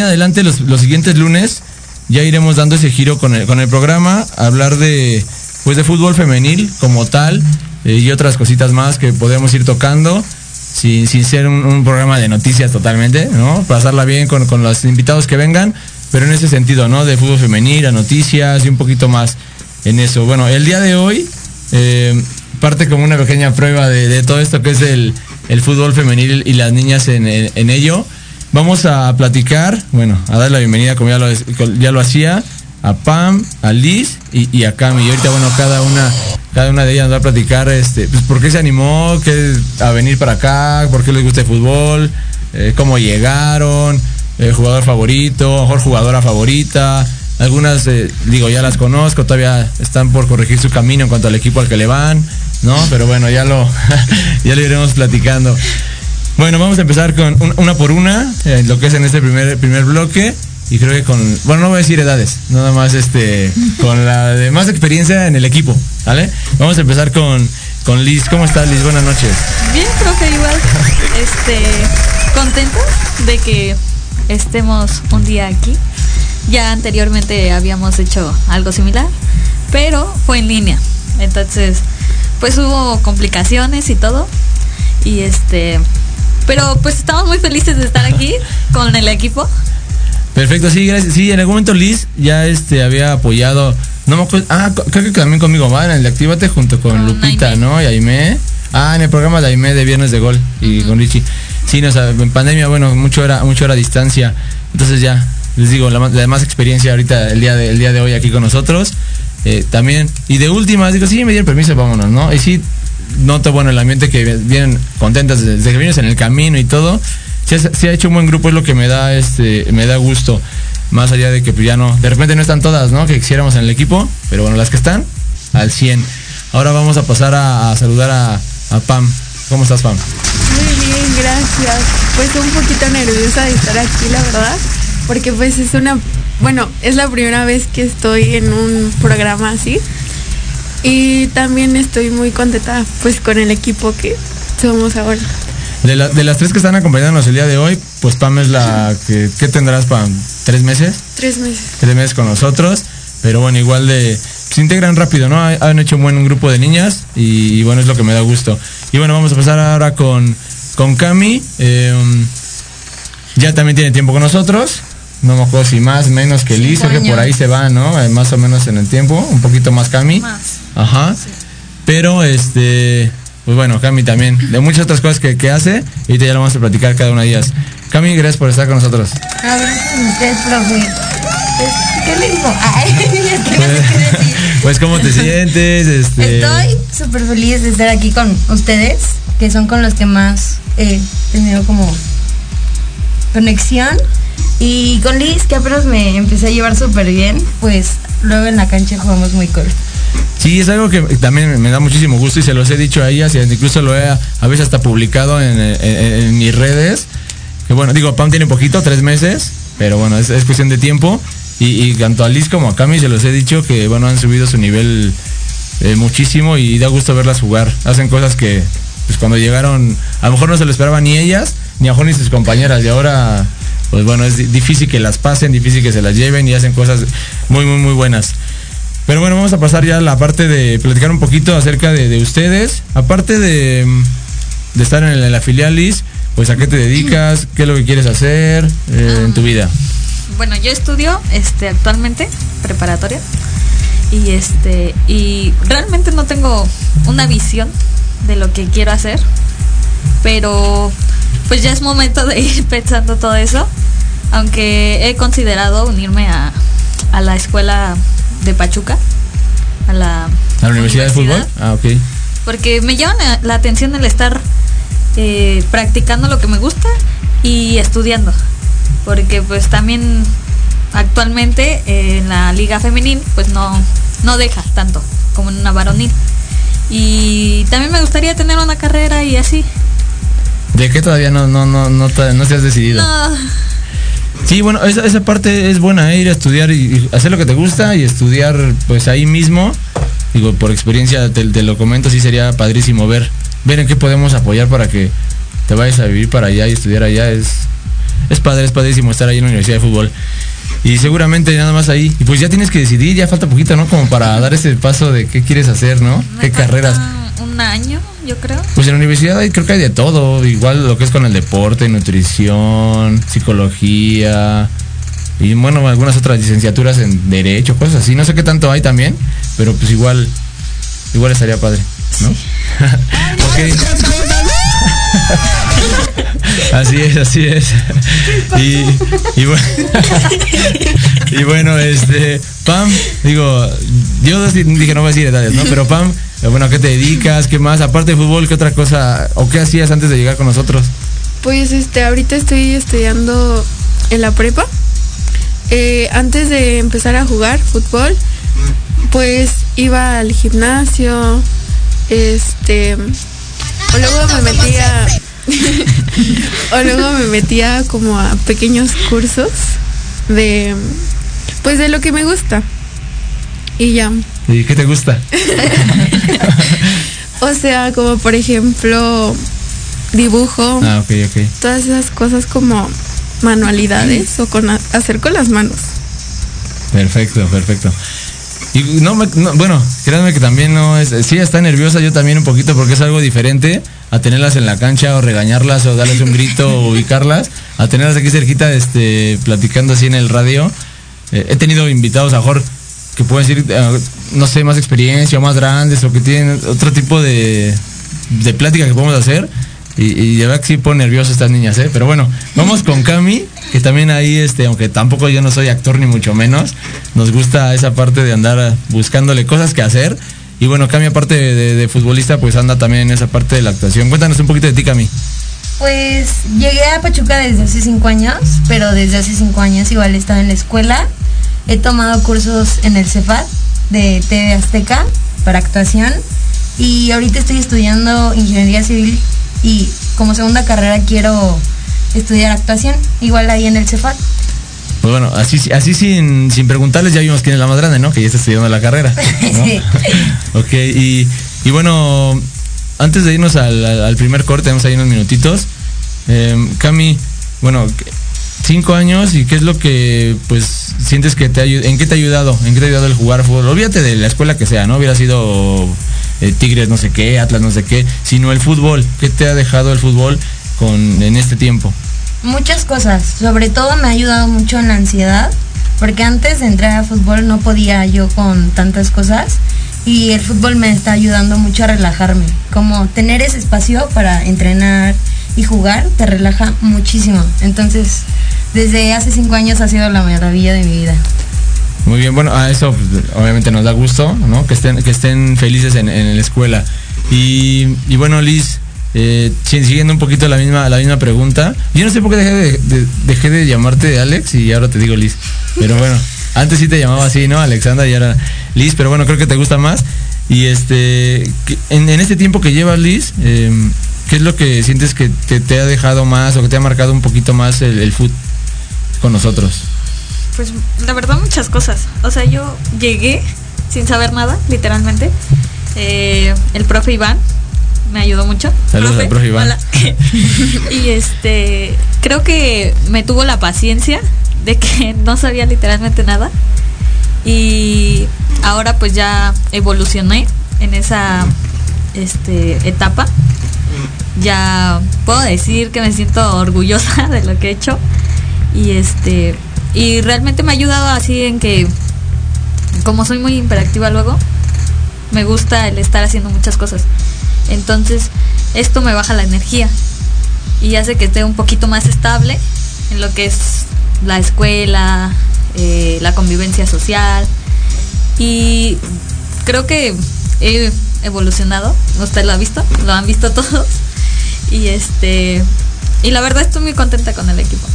adelante los, los siguientes lunes ya iremos dando ese giro con el, con el programa, hablar de pues de fútbol femenil como tal eh, y otras cositas más que podemos ir tocando sin, sin ser un, programa de noticias totalmente, ¿no? Pasarla bien con, con los invitados que vengan, pero en ese sentido, ¿no? De fútbol femenil, a noticias y un poquito más en eso. Bueno, el día de hoy eh, parte como una pequeña prueba de, de todo esto que es el, el fútbol femenil y las niñas en- en ello. Vamos a platicar, bueno, a dar la bienvenida como ya lo, hacía, a Pam, a Liz y, y a Cami. Y ahorita, bueno, cada una, cada una de ellas va a platicar este, pues, por qué se animó qué, a venir para acá, por qué les gusta el fútbol, eh, cómo llegaron, eh, jugador favorito, mejor jugadora favorita. Algunas, eh, digo, ya las conozco, todavía están por corregir su camino en cuanto al equipo al que le van, ¿no? Pero bueno, ya lo, ya lo iremos platicando. Bueno, vamos a empezar con un- una por una, eh, lo que es en este primer, primer bloque. Y creo que con, bueno, no voy a decir edades, nada más este, con la de más experiencia en el equipo, ¿vale? Vamos a empezar con, con Liz. ¿Cómo estás, Liz? Buenas noches. Bien, profe, igual. Este, contenta de que estemos un día aquí. Ya anteriormente habíamos hecho algo similar, pero fue en línea. Entonces, pues hubo complicaciones y todo. Y este, pero pues estamos muy felices de estar aquí con el equipo. Perfecto, sí, gracias. Sí, en algún momento Liz ya este había apoyado, no me acuerdo, ah, creo que también conmigo, va, en el de Actívate junto con, Con Lupita, Aimee. ¿no? Y Aime. Ah, en el programa de Aime de Viernes de Gol y con Richie. Sí, no, o sea, en pandemia, bueno, mucho era, mucho era distancia. Entonces ya, les digo, la, más- la más experiencia ahorita el día de, el día de hoy aquí con nosotros. Eh, también, y de última, digo, sí, me dieron permiso, vámonos, ¿no? Y sí, noto, bueno, el ambiente que vienen contentas desde que vienes en el camino y todo. Sí, ha- hecho un buen grupo, es lo que me da, este, me da gusto. Más allá de que pues, ya no, de repente no están todas, ¿no? Que quisiéramos en el equipo, pero bueno, las que están, al 100. Ahora vamos a pasar a, a saludar a, a Pam. ¿Cómo estás, Pam? Muy bien, gracias. Pues un poquito nerviosa de estar aquí, la verdad, porque pues es una, bueno, es la primera vez que estoy en un programa así. Y también estoy muy contenta pues con el equipo que somos ahora. De, la- de las tres que están acompañándonos el día de hoy, pues Pam es la que, ¿qué tendrás, Pam? ¿Tres meses? Tres meses. tres meses con nosotros, pero bueno, igual de se integran rápido, ¿no? Ha- Han hecho un buen grupo de niñas y, y bueno, es lo que me da gusto. Y bueno, vamos a pasar ahora con, con Cami. eh, ya también tiene tiempo con nosotros. No me acuerdo si más, menos que Liz, que por ahí se va, ¿no? Eh, Más o menos en el tiempo, un poquito más Cami. Más. Ajá. Pero este, pues bueno, Cami también, de muchas otras cosas que, que hace, y ahorita ya lo vamos a platicar cada una de ellas. Cami, gracias por estar con nosotros. A ver, usted, profe. Pues, ¿Qué digo? Ay, qué decir. Pues, ¿cómo te sientes? Este... Estoy súper feliz de estar aquí con ustedes, que son con los que más he tenido como conexión. Y con Liz, que apenas me empecé a llevar súper bien, pues luego en la cancha jugamos muy cool. Sí, es algo que también me da muchísimo gusto y se los he dicho a ellas y incluso lo he a veces hasta publicado en, mis redes. Que bueno, digo, Pam tiene poquito, tres meses, pero bueno, es, es cuestión de tiempo. Y, y tanto a Liz como a Cami se los he dicho que bueno, han subido su nivel eh, muchísimo y da gusto verlas jugar. Hacen cosas que pues cuando llegaron, a lo mejor no se lo esperaban ni ellas, ni a mejor ni sus compañeras. Y ahora, pues bueno, es di- difícil que las pasen, difícil que se las lleven y hacen cosas muy, muy, muy buenas. Pero bueno, vamos a pasar ya a la parte de platicar un poquito acerca de, de ustedes. Aparte de, mm, de estar en la, en la filial Liz, pues a qué te dedicas, qué es lo que quieres hacer eh, en tu vida. Bueno, yo estudio este actualmente preparatoria y este y realmente no tengo una visión de lo que quiero hacer, pero pues ya es momento de ir pensando todo eso, aunque he considerado unirme a, a la escuela de Pachuca, a la, ¿A la Universidad de Fútbol? Ah, ok. porque me llama la- atención el estar eh, practicando lo que me gusta y estudiando. Porque pues también actualmente eh, en la liga femenil pues no, no deja tanto como en una varonil. Y también me gustaría tener una carrera y así. ¿De qué todavía no, no, no, no, te- no te has decidido? No, Sí, bueno, esa, esa parte es buena, ¿eh? ir a estudiar y, y hacer lo que te gusta y estudiar pues ahí mismo. Digo, por experiencia te, te lo comento, sí sería padrísimo ver, ver en qué podemos apoyar para que te vayas a vivir para allá y estudiar allá. Es, es padre, es padrísimo estar ahí en la Universidad de Fútbol. Y seguramente nada más ahí. Y pues ya tienes que decidir, ya falta poquito, ¿no? Como para dar ese paso de qué quieres hacer, ¿no? ¿Qué carreras? Un año, yo creo. Pues en la universidad hay, creo que hay de todo, igual lo que es con el deporte, nutrición, psicología y bueno, algunas otras licenciaturas en derecho, cosas así. No sé qué tanto hay también, pero pues igual, igual estaría padre. Así es, así es. Y, y bueno, y bueno, este, Pam, digo, yo dije no voy a decir edades, ¿no? Pero Pam, bueno, ¿a qué te dedicas? ¿Qué más? Aparte de fútbol, ¿qué otra cosa? ¿O qué hacías antes de llegar con nosotros? Pues este, ahorita estoy estudiando en la prepa. Eh, antes de empezar a jugar fútbol, pues iba al gimnasio, este, o luego me metía, o luego me metía como a pequeños cursos de, pues de lo que me gusta. Y ya. ¿Y qué te gusta? O sea, como por ejemplo, dibujo, Ah, ok, ok. todas esas cosas como manualidades o con hacer con las manos. Perfecto, perfecto. Y no, me- no, bueno, créanme que también no es, sí está nerviosa yo también un poquito porque es algo diferente a tenerlas en la cancha o regañarlas o darles un grito o ubicarlas, a tenerlas aquí cerquita, este, platicando así en el radio. Eh, he tenido invitados a Jorge que pueden decir, eh, no sé, más experiencia más grandes o que tienen otro tipo de, de plática que podemos hacer. Y, y de verdad que sí pone nervioso estas niñas, ¿eh? Pero bueno, vamos con Cami, que también ahí, este, aunque tampoco yo no soy actor ni mucho menos, nos gusta esa parte de andar buscándole cosas que hacer. Y bueno, Cami, aparte de, de- de futbolista, pues anda también en esa parte de la actuación. Cuéntanos un poquito de ti, Cami. Pues llegué a Pachuca desde hace cinco años, pero desde hace cinco años igual estaba en la escuela. He tomado cursos en el Cefat de TV Azteca para actuación y ahorita estoy estudiando ingeniería civil y como segunda carrera quiero estudiar actuación, igual ahí en el Cefat. Pues bueno, así, así sin, sin preguntarles ya vimos quién es la más grande, ¿no? Que ya está estudiando la carrera. ¿no? Sí. ok, y, y bueno, antes de irnos al, primer corte, tenemos ahí unos minutitos. Eh, Cami, bueno, cinco años y qué es lo que pues sientes que te ha en qué te ha ayudado, en qué te ha ayudado el jugar fútbol. Olvídate de la escuela que sea, ¿no? Hubiera sido eh, Tigres no sé qué, Atlas no sé qué, sino el fútbol. ¿Qué te ha dejado el fútbol con en este tiempo? Muchas cosas, sobre todo me ha ayudado mucho en la ansiedad, porque antes de entrar a fútbol no podía yo con tantas cosas y el fútbol me está ayudando mucho a relajarme, como tener ese espacio para entrenar y jugar te relaja muchísimo. Entonces, desde hace cinco años ha sido la maravilla de mi vida. Muy bien, bueno, a eso pues, obviamente nos da gusto, ¿no? Que estén, que estén felices en, en la escuela. Y, y bueno, Liz, eh, si- siguiendo un poquito la misma, la misma pregunta, yo no sé por qué dejé de, de- dejé de llamarte Alex y ahora te digo Liz. Pero bueno, antes sí te llamaba así, ¿no? Alexandra y ahora Liz, pero bueno, creo que te gusta más. Y este, en, en este tiempo que llevas Liz, eh, ¿qué es lo que sientes que te, te ha dejado más o que te ha marcado un poquito más el, el foot con nosotros? Pues la verdad muchas cosas. O sea, yo llegué sin saber nada, literalmente. Eh, el profe Iván me ayudó mucho. Saludos al profe Iván. hola. y este, creo que me tuvo la paciencia de que no sabía literalmente nada. Y ahora pues ya evolucioné en esa este, etapa. Ya puedo decir que me siento orgullosa de lo que he hecho. Y este y realmente me ha ayudado así en que como soy muy hiperactiva luego, me gusta el estar haciendo muchas cosas. Entonces, esto me baja la energía y hace que esté un poquito más estable en lo que es la escuela, eh, la convivencia social. Y creo que he evolucionado. Usted lo ha visto, lo han visto todos. Y este y la verdad estoy muy contenta con el equipo.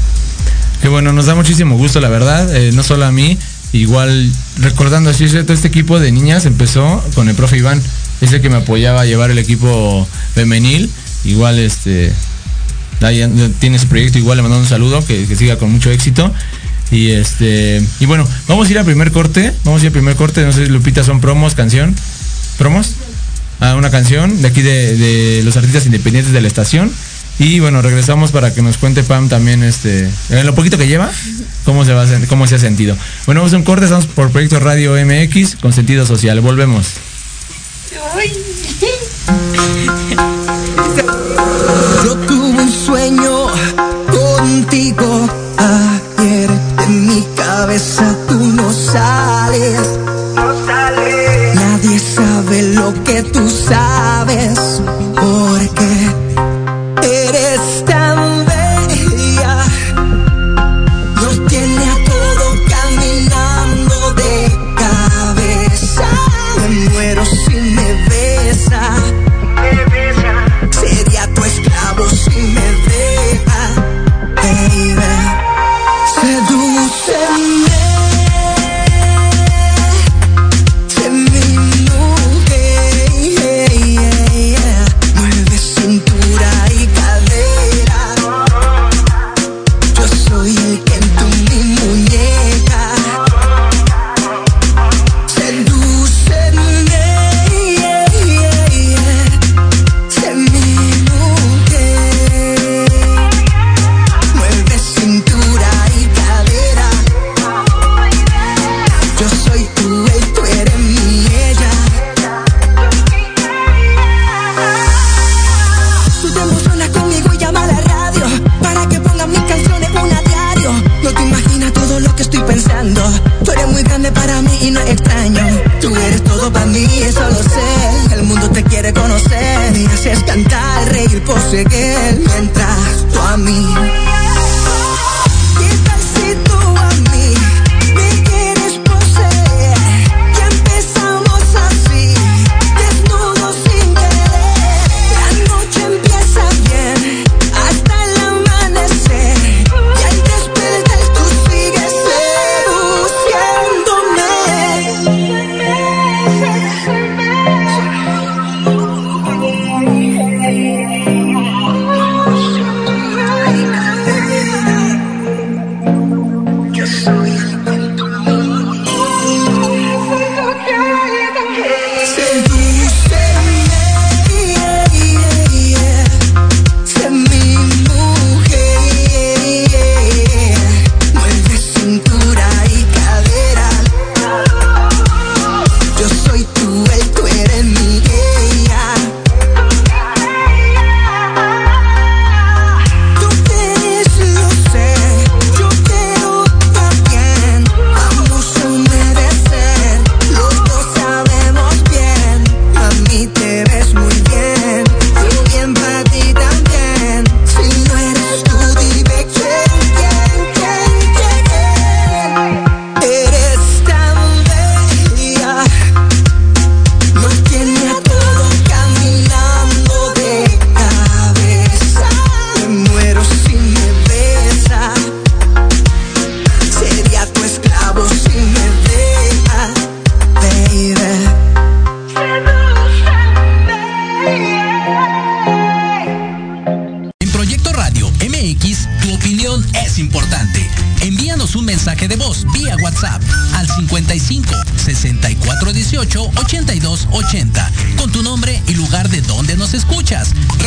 Que bueno, nos da muchísimo gusto, la verdad, eh, no solo a mí, igual recordando así, todo este equipo de niñas empezó con el profe Iván, es el que me apoyaba a llevar el equipo femenil, igual este, tiene su proyecto, igual le mandamos un saludo, que siga con mucho éxito. Y este, y bueno, vamos a ir al primer corte, vamos a ir al primer corte, no sé si Lupita son promos, canción, promos, ah, una canción de aquí de, de los artistas independientes de la estación. Y bueno, regresamos para que nos cuente Pam también este, en lo poquito que lleva, cómo se va a, cómo se ha sentido. Bueno, vamos a un corte, estamos por Proyecto Radio MX con sentido social. Volvemos. Yo tuve un sueño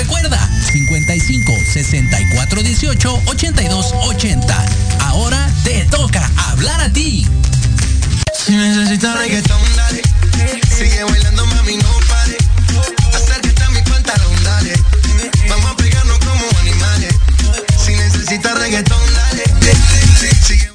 Recuerda 55 64 18 82 80. Ahora te toca hablar a ti. Si necesitas reggaetón, dale. Sigue bailando, mami, no pare. Acércate a mi pantalón, dale. Vamos a pegarnos como animales. Si necesitas reggaetón, dale. Sigue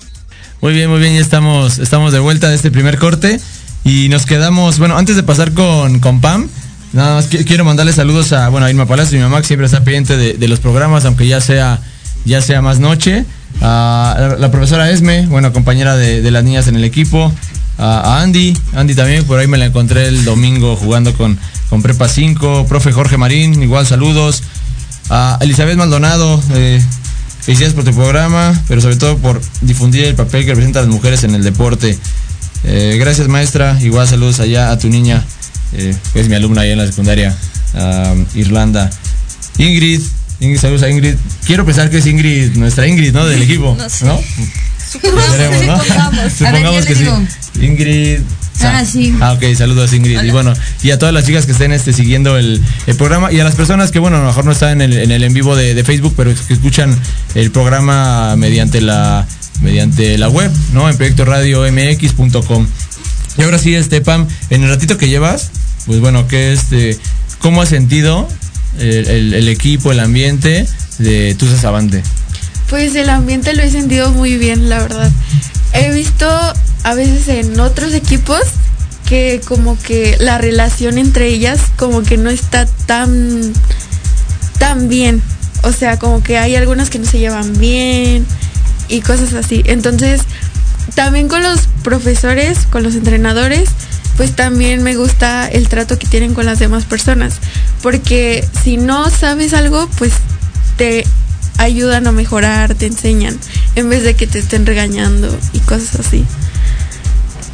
Muy bien, muy bien, ya estamos, estamos de vuelta de este primer corte y nos quedamos, bueno, antes de pasar con, con Pam, nada más qui- quiero mandarle saludos a, bueno, a Irma Palacio, mi mamá que siempre está pendiente de, los programas, aunque ya sea, ya sea más noche, a la, profesora Esme, bueno, compañera de, las niñas en el equipo, a, a Andy, Andy también, por ahí me la encontré el domingo jugando con, con Prepa 5, profe Jorge Marín, igual saludos, a Elizabeth Maldonado, eh, Felicidades por tu programa, pero sobre todo por difundir el papel que representan las mujeres en el deporte. Eh, gracias maestra, igual saludos allá a tu niña, eh, es mi alumna allá en la secundaria, Irlanda. Ingrid, Ingrid, saludos a Ingrid. Quiero pensar que es Ingrid, nuestra Ingrid, ¿no? Del equipo, No sé. ¿no? Supongamos, Esperemos, ¿no? supongamos. Supongamos A ver, ¿qué que sí. Ingrid. Ah, sí. Ah, ok, saludos Ingrid. Y bueno, y a todas las chicas que estén este, siguiendo el, el programa y a las personas que, bueno, a lo mejor no están en el en, el en vivo de, de Facebook, pero que escuchan el programa mediante la mediante la web, ¿no? En proyectoradiomx.com. Y ahora sí, este Pam, en el ratito que llevas, pues bueno, ¿qué este, ¿cómo has sentido el, equipo, el ambiente de Tusa Sabante? Pues el ambiente lo he sentido muy bien, la verdad. He visto a veces en otros equipos que como que la relación entre ellas como que no está tan tan bien. O sea, como que hay algunas que no se llevan bien y cosas así. Entonces, también con los profesores, con los entrenadores, pues también me gusta el trato que tienen con las demás personas. Porque si no sabes algo, pues te ayudan a mejorar, te enseñan, en vez de que te estén regañando y cosas así.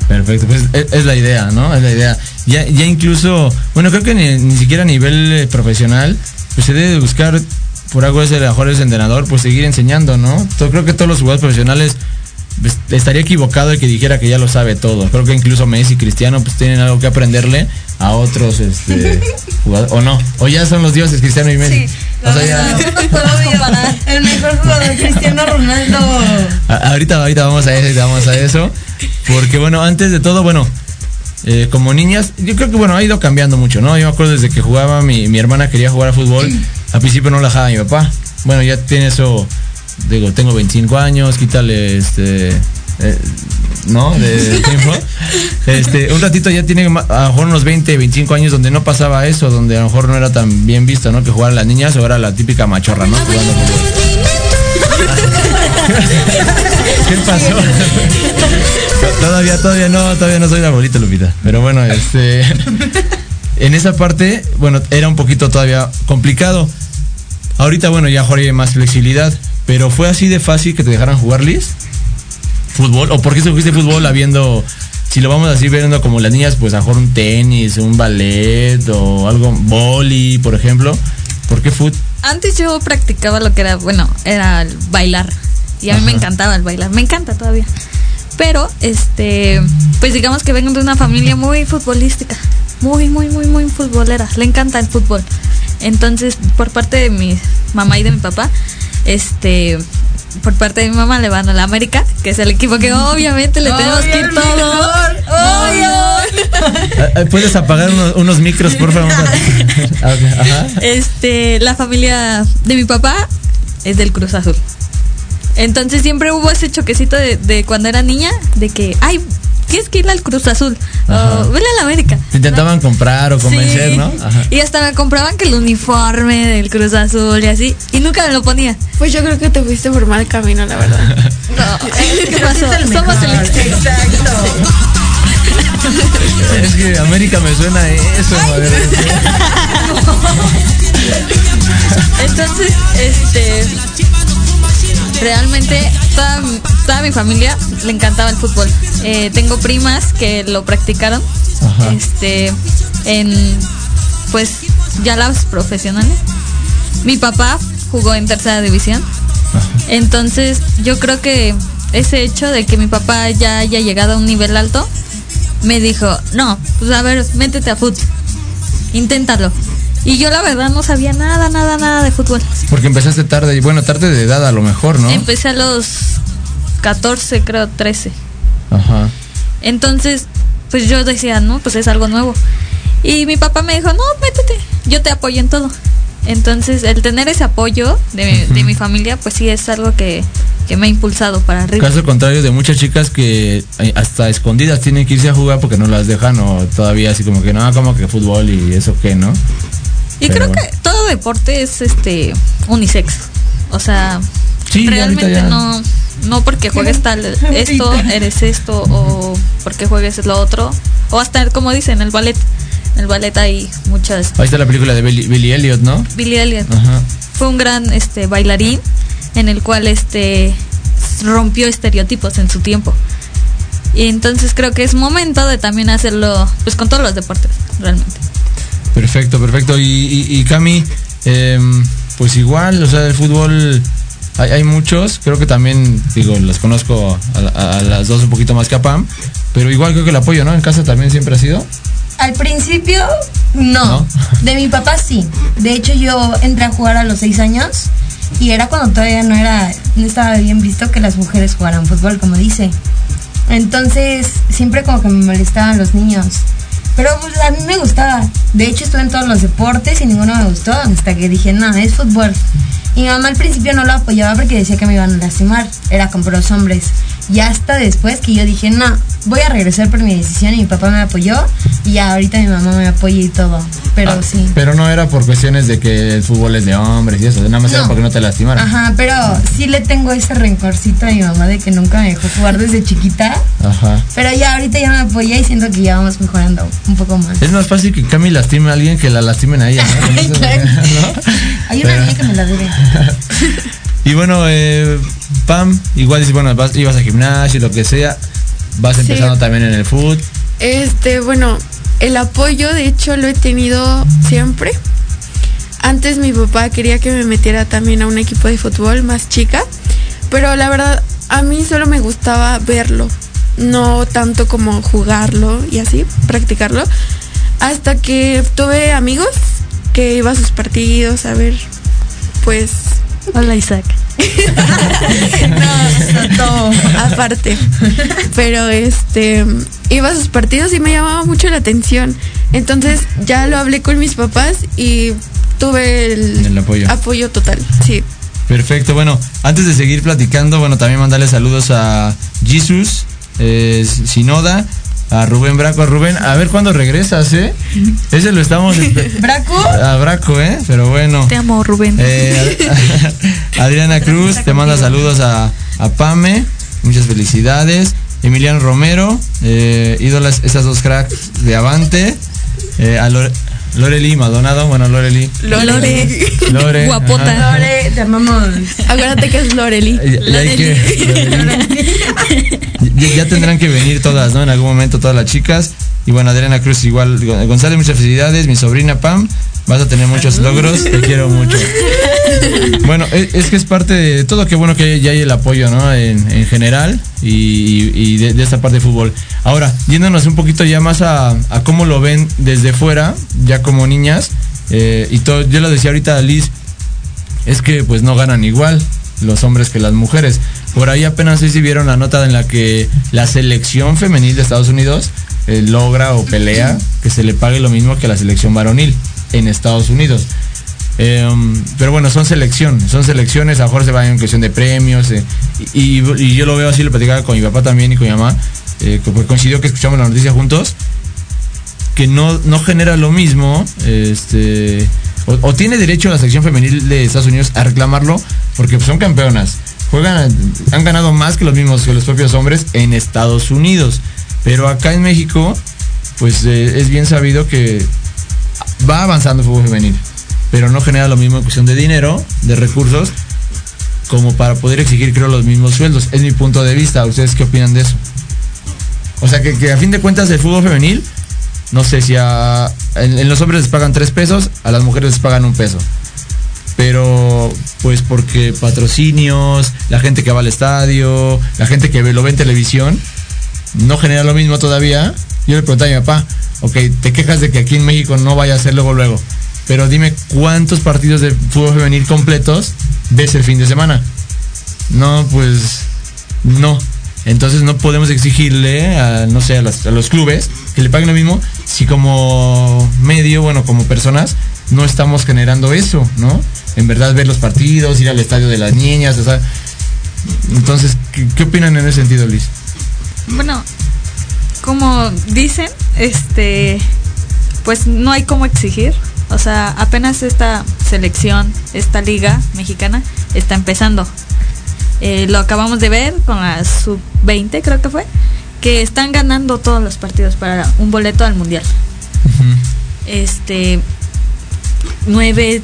Perfecto, pues es, la idea, ¿no? Es la idea. Ya, ya incluso, bueno, creo que ni, ni siquiera a nivel eh, profesional, pues se debe buscar, por algo es el mejor es entrenador, pues seguir enseñando, ¿no? Creo que todos los jugadores profesionales pues, estaría equivocado el que dijera que ya lo sabe todo. Creo que incluso Messi y Cristiano pues tienen algo que aprenderle a otros este jugadores, o no, o ya son los dioses Cristiano y Messi. O sea, ya- No nos podemos comparar. El mejor jugador Cristiano Ronaldo. A- ahorita, ahorita vamos a eso, vamos a eso. Porque bueno, antes de todo, bueno, eh, como niñas, yo creo que bueno, ha ido cambiando mucho, ¿no? Yo me acuerdo desde que jugaba, mi, mi hermana quería jugar a fútbol, al principio no la dejaba mi papá. Bueno, ya tiene eso, digo, tengo 25 años, quítale este. eh, ¿No? De tiempo. Este, un ratito ya tiene a lo mejor unos 20, 25 años donde no pasaba eso, donde a lo mejor no era tan bien visto, ¿no? Que jugaran las niñas o era la típica machorra, ¿no? Jugando. ¿Qué pasó? todavía, todavía no, todavía no soy la abuelita, Lupita. Pero bueno, este. En esa parte, bueno, era un poquito todavía complicado. Ahorita, bueno, ya Jorge hay más flexibilidad. Pero fue así de fácil que te dejaran jugar Liz. Fútbol. ¿O por qué escogiste fútbol habiendo. Si lo vamos así viendo como las niñas, pues a un tenis, un ballet o algo, boli, por ejemplo. ¿Por qué fútbol? Antes yo practicaba lo que era, bueno, era el bailar. Y a mí me encantaba el bailar. Me encanta todavía. Pero, este, pues digamos que vengo de una familia muy futbolística. Muy, muy, muy, muy futbolera. Le encanta el fútbol. Entonces, por parte de mi mamá y de mi papá, este, por parte de mi mamá le van a la América, que es el equipo que obviamente le tenemos que ir el todo. mejor, obvio. ¿Puedes apagar unos, unos micros, por favor? Ajá. Este, la familia de mi papá es del Cruz Azul. Entonces siempre hubo ese choquecito de, de cuando era niña, de que, ay, tienes que ir al Cruz Azul, o vele a la América. Te intentaban comprar o convencer, Sí. ¿no? Ajá. Y hasta me compraban que el uniforme del Cruz Azul y así, y nunca me lo ponía. Pues yo creo que te fuiste por mal camino, la verdad. No, ¿qué Pero sí pasó? es el Somos el Exacto. Es que América me suena a eso, madre. Entonces, este realmente toda, toda mi familia le encantaba el fútbol. Eh, tengo primas que lo practicaron. Ajá. Este en pues ya las profesionales. Mi papá jugó en tercera división. Entonces, yo creo que ese hecho de que mi papá ya haya llegado a un nivel alto me dijo, "No, pues a ver, métete a fútbol. Inténtalo." Y yo la verdad no sabía nada, nada, nada de fútbol. Porque empezaste tarde, y bueno, tarde de edad a lo mejor, ¿no? Empecé a los 14, creo, 13. Ajá. Entonces, pues yo decía, no, pues es algo nuevo. Y mi papá me dijo, no, métete, yo te apoyo en todo. Entonces, el tener ese apoyo de, mi- de mi familia, pues sí es algo que, que me ha impulsado para arriba. Caso contrario de muchas chicas que eh, hasta escondidas tienen que irse a jugar porque no las dejan o todavía así como que no, como que fútbol y eso qué, ¿no? Y pero creo que todo deporte es este unisex. O sea, Sí, ya realmente ya. no no porque juegues tal esto eres esto o porque juegues lo otro o hasta como dicen el ballet. En el ballet hay muchas Ahí está la película de Billy, Billy Elliot, ¿no? Billy Elliot Ajá. fue un gran este bailarín en el cual este rompió estereotipos en su tiempo. Y entonces creo que es momento de también hacerlo pues con todos los deportes, realmente. Perfecto, perfecto. Y, y, y Cami, em, pues igual, o sea, el fútbol hay, hay muchos, creo que también, digo, los conozco a las dos un poquito más que a Pam, pero igual creo que el apoyo, ¿no? En casa también siempre ha sido. Al principio, no. ¿No? De mi papá sí. De hecho, yo entré a jugar a los seis años y era cuando todavía no era, no estaba bien visto que las mujeres jugaran fútbol, como dice. Entonces, siempre como que me molestaban los niños. Pero pues, a mí me gustaba. De hecho, estuve en todos los deportes y ninguno me gustó hasta que dije, no, es fútbol. Y mi mamá al principio no lo apoyaba porque decía que me iban a lastimar. Era con puros hombres. Y hasta después que yo dije, no, voy a regresar por mi decisión y mi papá me apoyó. Y ya ahorita mi mamá me apoya y todo. Pero Ah, sí. Pero no era por cuestiones de que el fútbol es de hombres y eso, nada más era porque no te lastimaran. Ajá, pero sí le tengo ese rencorcito a mi mamá de que nunca me dejó jugar desde chiquita. Ajá. Pero ya ahorita ya me apoya y siento que ya vamos mejorando un poco más. Es más fácil que Cami lastime a alguien que la lastimen a ella, ¿no? Ay, claro. ¿No? Hay una niña que me la debe. Y bueno, eh, Pam, igual bueno, vas- ibas a gimnasio, lo que sea, vas Sí. empezando también en el foot. Este, bueno, el apoyo de hecho lo he tenido siempre. Antes mi papá quería que me metiera también a un equipo de fútbol más chica, pero la verdad a mí solo me gustaba verlo, no tanto como jugarlo y así, practicarlo. Hasta que tuve amigos que iba a sus partidos a ver, pues Hola Isaac. no, aparte. Pero este iba a sus partidos y me llamaba mucho la atención. Entonces ya lo hablé con mis papás y tuve el, El apoyo. total. Sí. Perfecto, bueno, antes de seguir platicando, bueno, también mandarle saludos a Jesus, eh, Sinoda, a Rubén Braco, a Rubén, a ver cuándo regresas, ¿eh? Ese lo estamos... ¿Braco? A Braco, ¿eh? Pero bueno. Te amo, Rubén. Eh, Adriana Cruz te manda saludos a, a Pame, muchas felicidades. Emiliano Romero, eh, ídolas, esas dos cracks de Avante. Eh, a Lore, Loreli Maldonado, bueno, Loreli. Lore. Lore. Guapota. ajá. Lore, te amamos. Acuérdate que es Loreli. Ya, ya hay que- ya, ya tendrán que venir todas, ¿no? En algún momento todas las chicas. Y bueno, Adriana Cruz igual. González, muchas felicidades. Mi sobrina Pam, vas a tener muchos logros. Te quiero mucho. Bueno, es, es que es parte de todo. Qué bueno que ya hay el apoyo, ¿no? En, en general y, y de, de esta parte de fútbol. Ahora, yéndonos un poquito ya más a, a cómo lo ven desde fuera, ya como niñas. eh, y todo, yo lo decía ahorita a Liz, es que pues no ganan igual los hombres que las mujeres. Por ahí apenas si vieron la nota en la que la selección femenil de Estados Unidos eh, logra o pelea que se le pague lo mismo que la selección varonil en Estados Unidos. Em, pero bueno, son selecciones, son selecciones, a mejor se van en cuestión de premios. eh, y, yo lo veo así, lo platicaba con mi papá también y con mi mamá, eh, pues coincidió que escuchamos la noticia juntos, que no, no genera lo mismo, este, o, tiene derecho la sección femenil de Estados Unidos a reclamarlo, porque son campeonas, juegan, han ganado más que los mismos que los propios hombres en Estados Unidos, pero acá en México, pues eh, es bien sabido que va avanzando el fútbol femenil, pero no genera lo mismo en cuestión de dinero, de recursos, como para poder exigir, creo, los mismos sueldos. Es mi punto de vista. ¿Ustedes qué opinan de eso? O sea, que, a fin de cuentas el fútbol femenil, no sé si a, en, los hombres les pagan tres pesos, a las mujeres les pagan un peso. Pero, pues porque patrocinios, la gente que va al estadio, la gente que lo ve en televisión, no genera lo mismo todavía. Yo le pregunté a mi papá, ok, te quejas de que aquí en México no vaya a ser luego luego, pero dime cuántos partidos de fútbol femenil completos ves el fin de semana. No, pues no. Entonces no podemos exigirle a, no sé, a, a los clubes que le paguen lo mismo si como medio, bueno, como personas, no estamos generando eso, ¿no? En verdad ver los partidos, ir al estadio de las niñas, o sea. Entonces, ¿qué, qué opinan en ese sentido, Liz? Bueno, como dicen, este, pues no hay cómo exigir. O sea, apenas esta selección, esta liga mexicana está empezando. Eh, lo acabamos de ver con la sub-20, creo que fue, que están ganando todos los partidos para un boleto al mundial. Este, 9,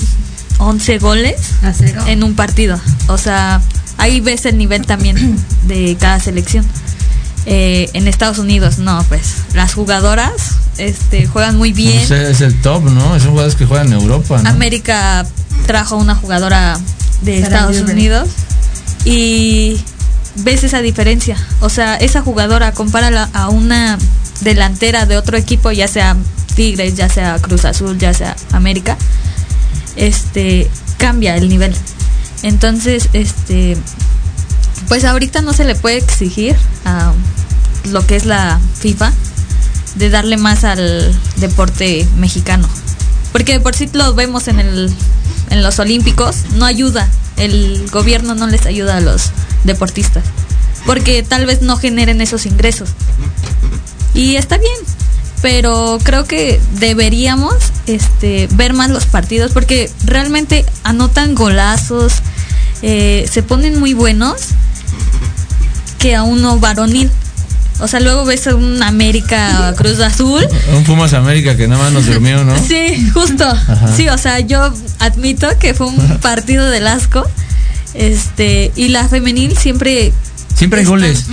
11 goles A en un partido. O sea, ahí ves el nivel también de cada selección. Eh, en Estados Unidos, no, pues las jugadoras este, juegan muy bien. Pues es el top, ¿no? Son jugadores que juegan en Europa, ¿no? América trajo una jugadora de Sarah Estados Gilbert. Unidos y ves esa diferencia. O sea, esa jugadora compárala a una delantera de otro equipo, ya sea Tigres, ya sea Cruz Azul, ya sea América, este cambia el nivel. Entonces, este pues ahorita no se le puede exigir a lo que es la FIFA de darle más al deporte mexicano. Porque de por sí lo vemos en el en los olímpicos, no ayuda, el gobierno no les ayuda a los deportistas, porque tal vez no generen esos ingresos. Y está bien, pero creo que deberíamos este, ver más los partidos porque realmente anotan golazos, eh, se ponen muy buenos que a uno varonil. O sea, luego ves a un América Cruz Azul. Un Pumas América que nada más nos durmió, ¿no? Sí, justo. Sí, o sea, yo admito que fue un partido del asco. Este, y la femenil siempre Siempre hay Está- goles.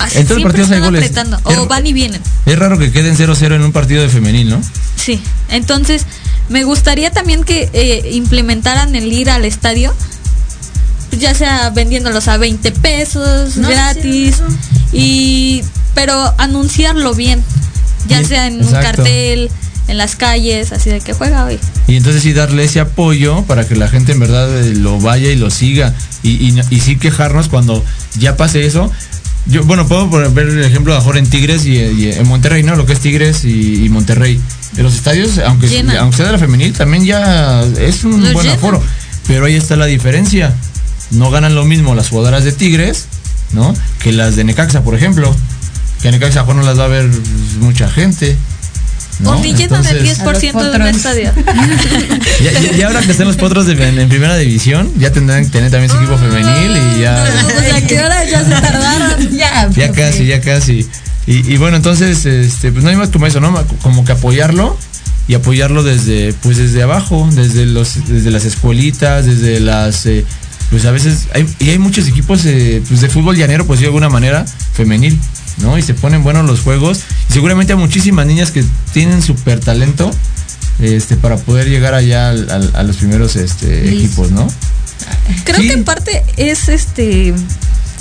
así En todos los partidos hay goles. apretando, Es- O van y vienen. Es raro que queden 0-0 en un partido de femenil, ¿no? Sí, entonces me gustaría también que eh, implementaran el ir al estadio, ya sea vendiéndolos a 20 pesos, No, gratis, sí, y pero anunciarlo bien, ya Bien, sea en un cartel, en las calles, así de que juega hoy. Y entonces sí darle ese apoyo para que la gente en verdad eh, lo vaya y lo siga. Y, y, y sí quejarnos cuando ya pase eso. Yo, bueno, puedo poner- ver el ejemplo mejor en Tigres y, y en Monterrey, ¿no? Lo que es Tigres y, y Monterrey. En los estadios, aunque, aunque sea de la femenil, también ya es un Los buen llenan. aforo. Pero ahí está la diferencia. No ganan lo mismo las jugadoras de Tigres, ¿no? Que las de Necaxa, por ejemplo. Que a Necaxa a lo mejor no las va a ver mucha gente. ¿no? O ni llenan el Entonces- 10% de un estadio. ya, ya- ya ahora que estén los potros de- en, en primera división, ya tendrán que tener también su equipo femenil y ya. o sea, ¿qué hora ya se tardaron? Ya, Ya profe. casi, ya casi. Y, y bueno, entonces, este, pues no hay más como eso, ¿no? Como que apoyarlo y apoyarlo desde, pues desde abajo, desde los, desde las escuelitas, desde las, eh, pues a veces, hay, y hay muchos equipos eh, pues de fútbol llanero, pues de alguna manera, femenil, ¿no? Y se ponen buenos los juegos. Y seguramente hay muchísimas niñas que tienen súper talento, este, para poder llegar allá al- al- a los primeros, este, equipos, ¿no? Creo Sí. que en parte es este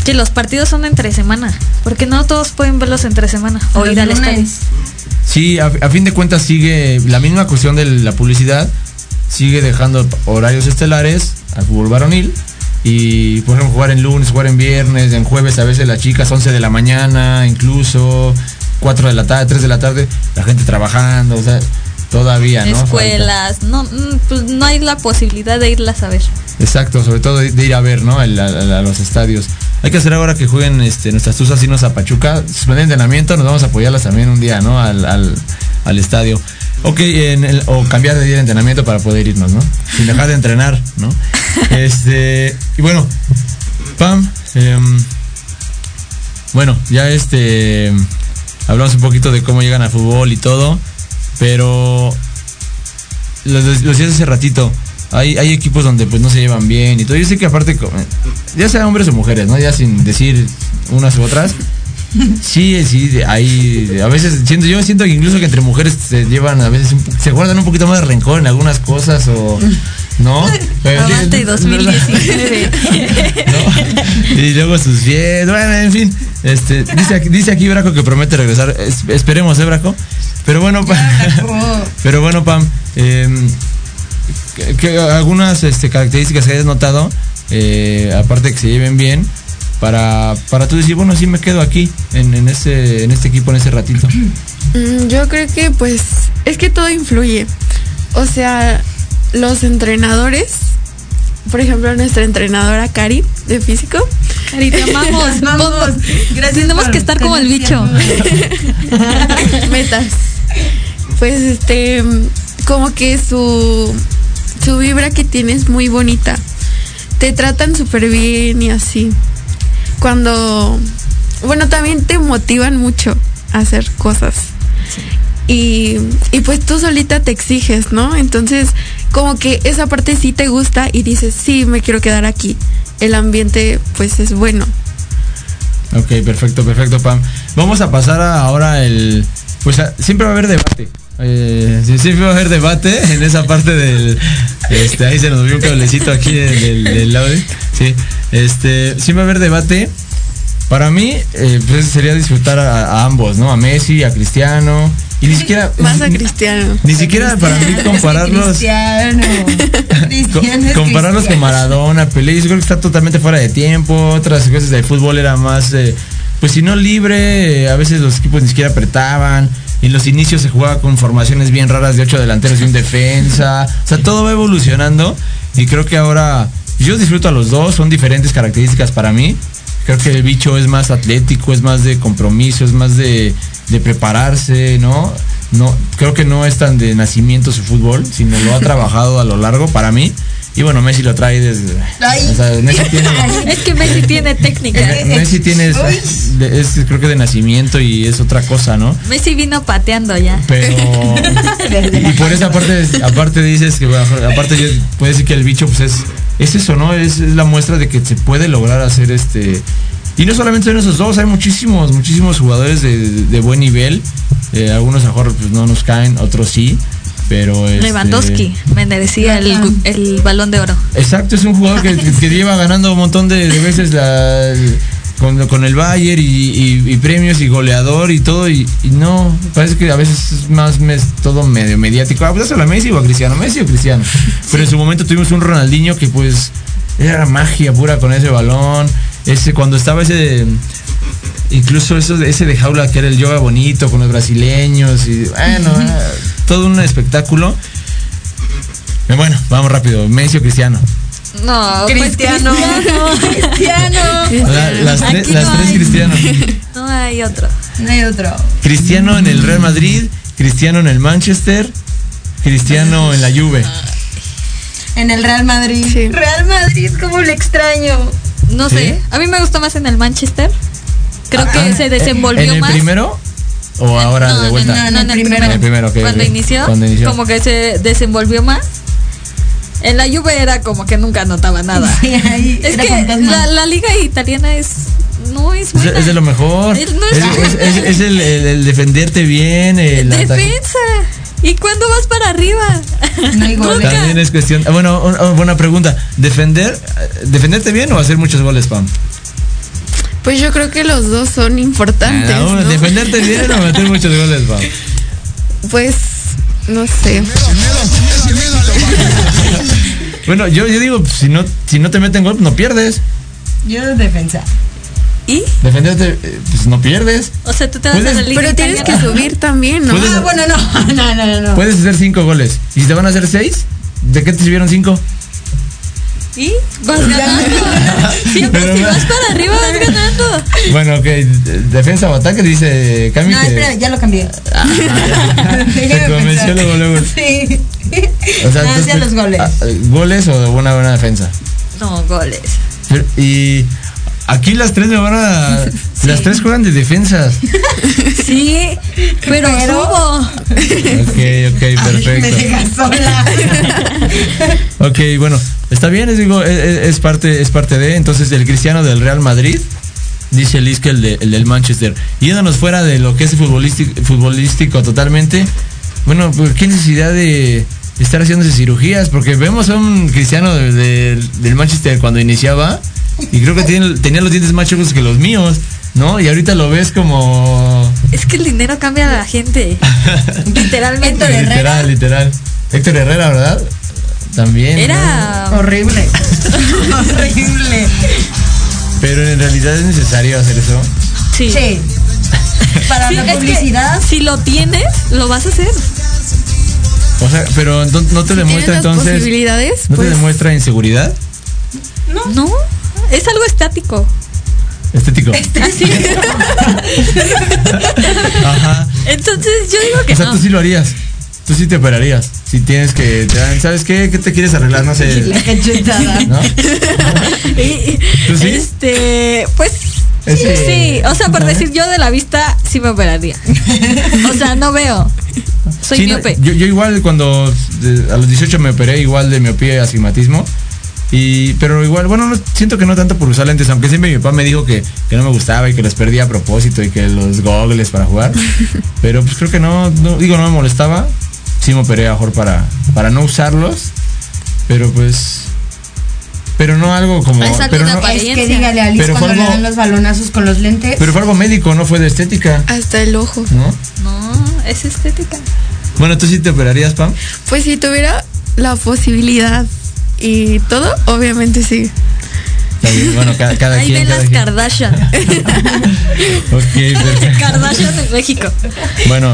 que los partidos son entre semana, porque no todos pueden verlos entre semana o ir al estadio. Sí, a, a fin de cuentas sigue la misma cuestión de la publicidad, sigue dejando horarios estelares al fútbol varonil y por ejemplo jugar en lunes, jugar en viernes, en jueves a veces las chicas 11 de la mañana, incluso 4 de la tarde, 3 de la tarde, la gente trabajando, o sea, todavía, ¿no? Escuelas, no, mm, pues no hay la posibilidad de irlas a ver. Exacto, sobre todo de, de ir a ver, ¿no? El- a, a- a los estadios. Hay que hacer ahora que jueguen este, nuestras tuzas y nos a Pachuca, suspender entrenamiento, nos vamos a apoyarlas también un día, ¿no? Al, al, al estadio. Ok, en el- o cambiar de día de entrenamiento para poder irnos, ¿no? Sin dejar de entrenar, ¿no? Este, y bueno, Pam, em, bueno, ya este, hablamos un poquito de cómo llegan al fútbol y todo, pero lo, lo decías hace ratito, hay, hay equipos donde pues no se llevan bien y todo. Yo sé que aparte, ya sea hombres o mujeres, ¿no? Ya sin decir unas u otras. Sí, sí, hay, a veces siento, yo siento que incluso que entre mujeres se llevan a veces, un se guardan un poquito más de rencor en algunas cosas o, ¿no? Avante no- 2019. ¿no? Y luego sus pies, bueno, en fin. Este, dice, aquí, dice aquí Braco que promete regresar. Es- esperemos, ¿eh, Braco? Pero bueno, pa- pero bueno, Pam, em, que, que algunas este, características que hayas notado, eh, aparte de que se lleven bien, para, para tú decir, bueno, sí me quedo aquí, en, en, este, en este equipo, en ese ratito. Mm, Yo creo que pues es que todo influye. O sea, los entrenadores, por ejemplo, nuestra entrenadora Cari de físico, Cari, te amamos. Vamos. Gracias Tenemos que estar como el bicho. metas. Pues este, como que su su vibra que tiene es muy bonita. Te tratan súper bien y así. Cuando, bueno, también te motivan mucho a hacer cosas. Y, y pues tú solita te exiges, ¿no? Entonces, como que esa parte sí te gusta y dices, sí, me quiero quedar aquí. El ambiente, pues es bueno. Ok, perfecto, perfecto, Pam. Vamos a pasar a ahora el. Pues a- siempre va a haber debate. Eh, sí, sí, va a haber debate en esa parte del. Este, ahí se nos vio un cablecito aquí del, del, audio. Sí, este, sí va a haber debate. Para mí, eh, pues sería disfrutar a, a ambos, ¿no? A Messi, a Cristiano. Y ni siquiera. Más a Cristiano. Ni siquiera para mí compararlos. Cristiano. Cristiano compararlos con. Maradona, Pelé, yo creo que está totalmente fuera de tiempo. Otras cosas del fútbol era más, eh, pues si no libre, eh, a veces los equipos ni siquiera apretaban. En los inicios se jugaba con formaciones bien raras de ocho delanteros y un defensa. O sea, todo va evolucionando. Y creo que ahora yo disfruto a los dos, son diferentes características para mí. Creo que el bicho es más atlético, es más de compromiso, es más de, de prepararse, ¿no? No, creo que no es tan de nacimiento su fútbol, sino lo ha trabajado a lo largo para mí. Y bueno, Messi lo trae desde. Ay. o sea, Messi tiene, Es que Messi tiene técnica. Me- Messi tiene es, es, creo que de nacimiento y es otra cosa, ¿no? Messi vino pateando ya. Pero y por esa parte aparte dices que bueno, aparte yo puedo decir que el bicho pues es es eso, ¿no? Es, es la muestra de que se puede lograr hacer este y no solamente son esos dos, hay muchísimos muchísimos jugadores de, de buen nivel. Eh, algunos a lo mejor pues, no nos caen, otros sí, pero este, Lewandowski merecía el, el balón de oro. Exacto, es un jugador que, que- lleva ganando un montón de, de veces la, el- con, con el Bayern y, y- y premios y goleador y todo. Y, y no, parece que a veces es más mes- todo medio mediático. Ah, pues a Messi o a Cristiano, Messi o Cristiano. Pero en su momento tuvimos un Ronaldinho que pues era magia pura con ese balón. Ese, cuando estaba ese incluso eso de- ese de jaula que era el yoga bonito con los brasileños y bueno, era todo un espectáculo. Bueno, vamos rápido, Messi o Cristiano. No, pues Cristiano. Cristiano. La- las, no tres. No hay otro. No hay otro. Cristiano en el Real Madrid, Cristiano en el Manchester, Cristiano en la Juve. En el Real Madrid. Sí. Real Madrid, como le extraño. No ¿Sí? sé. A mí me gustó más en el Manchester. Creo Ah, que se desenvolvió ¿En el más. primero? ¿O ahora No, de no, vuelta? no, no, en el primero. primero. En el primero, Cuando inició, Cuando inició. como que se desenvolvió más. En la Juve era como que nunca notaba nada. Sí, ahí es que la, la liga italiana es no es Es, buena. es de lo mejor. Es- no es, es- es- es- es el, el- el defenderte bien. El ataque. Defensa. ¿Y cuándo vas para arriba? No hay goles. Nunca. También es cuestión. ah, Bueno, un- un- buena pregunta. ¿Defender, eh, ¿Defenderte bien o hacer muchos goles, Pam? Pues yo creo que los dos son importantes. Ah, no, ¿no? ¿Defenderte bien o meter muchos goles, Pam? Pues no sé. Bueno, yo, yo digo, si no, si no te meten gol, no pierdes. Yo de defensa. ¿Y? Defenderte, eh, pues no pierdes. O sea, tú te vas a liga Pero tienes que subir también, ¿no? Puedes- Ah, bueno, no. No, no, no, no. Puedes hacer cinco goles. ¿Y si te van a hacer seis? ¿De qué te sirvieron cinco? ¿Y? Vas ganando. Siempre Pero si no. vas para arriba vas ganando. Bueno, ok. de- Defensa o ataque, dice Cami. No, que- espera, ya lo cambié. Te convenció luego, luego. Sí. O sea, Ah, entonces, los goles. ah, ¿Goles o una buena defensa? No, goles. Pero- y aquí las tres me van a. Las tres juegan de defensas. Sí, pero, Pero- subo. Ok, ok, Ay, me perfecto. dejas sola. Ok, bueno, está bien, es, digo, es, es- es parte, es parte de. Entonces, el cristiano del Real Madrid, dice Liz que el, de- el del Manchester. Yéndonos fuera de lo que es futbolístico, futbolístico totalmente, bueno, pues, ¿qué necesidad de estar haciéndose cirugías? Porque vemos a un cristiano de- de- del Manchester cuando iniciaba y creo que tiene- tenía los dientes más chicos que los míos, ¿no? Y ahorita lo ves como. Es que el dinero cambia a la gente. Literalmente. Héctor Herrera. Literal, literal. Héctor Herrera, ¿verdad? También. ¿no? Era. Horrible. Horrible. Pero en realidad es necesario hacer eso. Sí. Sí. Para Sí, la es que publicidad. si lo tienes, lo vas a hacer. O sea, pero no, no te ¿Tienes demuestra entonces. posibilidades? ¿No Pues te demuestra inseguridad? No, es algo estático. Estético. Así. Ajá. Entonces yo digo que O sea, no. tú sí lo harías. Tú sí te operarías. Si tienes que. te dan, ¿Sabes qué? ¿Qué te quieres arreglar? No sé. La cachetada. ¿No? ¿Tú sí? Este, pues Sí, sí, o sea, por decir yo de la vista sí me operaría. O sea, no veo. Soy Sí, no, miope. yo, yo igual cuando a los 18 me operé igual de miopía y astigmatismo. Y, pero igual, bueno, no, siento que no tanto por usar lentes, aunque siempre mi papá me dijo que, que no me gustaba y que los perdía a propósito y que los goggles para jugar. pero pues creo que no, no, digo, no me molestaba. Sí me operé mejor para, para no usarlos. Pero pues. Pero no algo como. Es algo pero, no-. Es que dígale a Pero fue cuando le dan los balonazos con los lentes. pero fue algo médico, no fue de estética. Hasta el ojo. ¿No? No, es estética. Bueno, ¿tú sí te operarías, Pam? Pues si tuviera la posibilidad y todo, obviamente sí. Está bien, bueno, cada, cada Ahí quien. ven cada las quien. Kardashian. Ok, perfecto. Kardashian de México. Bueno,